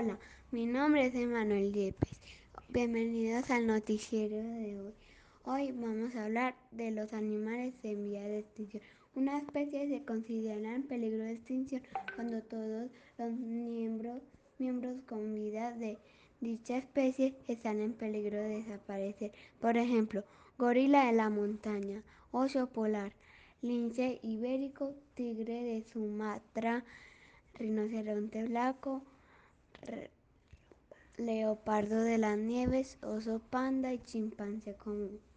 Hola, mi nombre es Emanuel Yepes. Bienvenidos al noticiero de hoy. Hoy vamos a hablar de los animales en vía de extinción. Una especie se considera en peligro de extinción cuando todos los miembros, miembros con vida de dicha especie están en peligro de desaparecer. Por ejemplo, gorila de la montaña, oso polar, lince ibérico, tigre de Sumatra, rinoceronte blanco, leopardo de las nieves, oso panda y chimpancé común.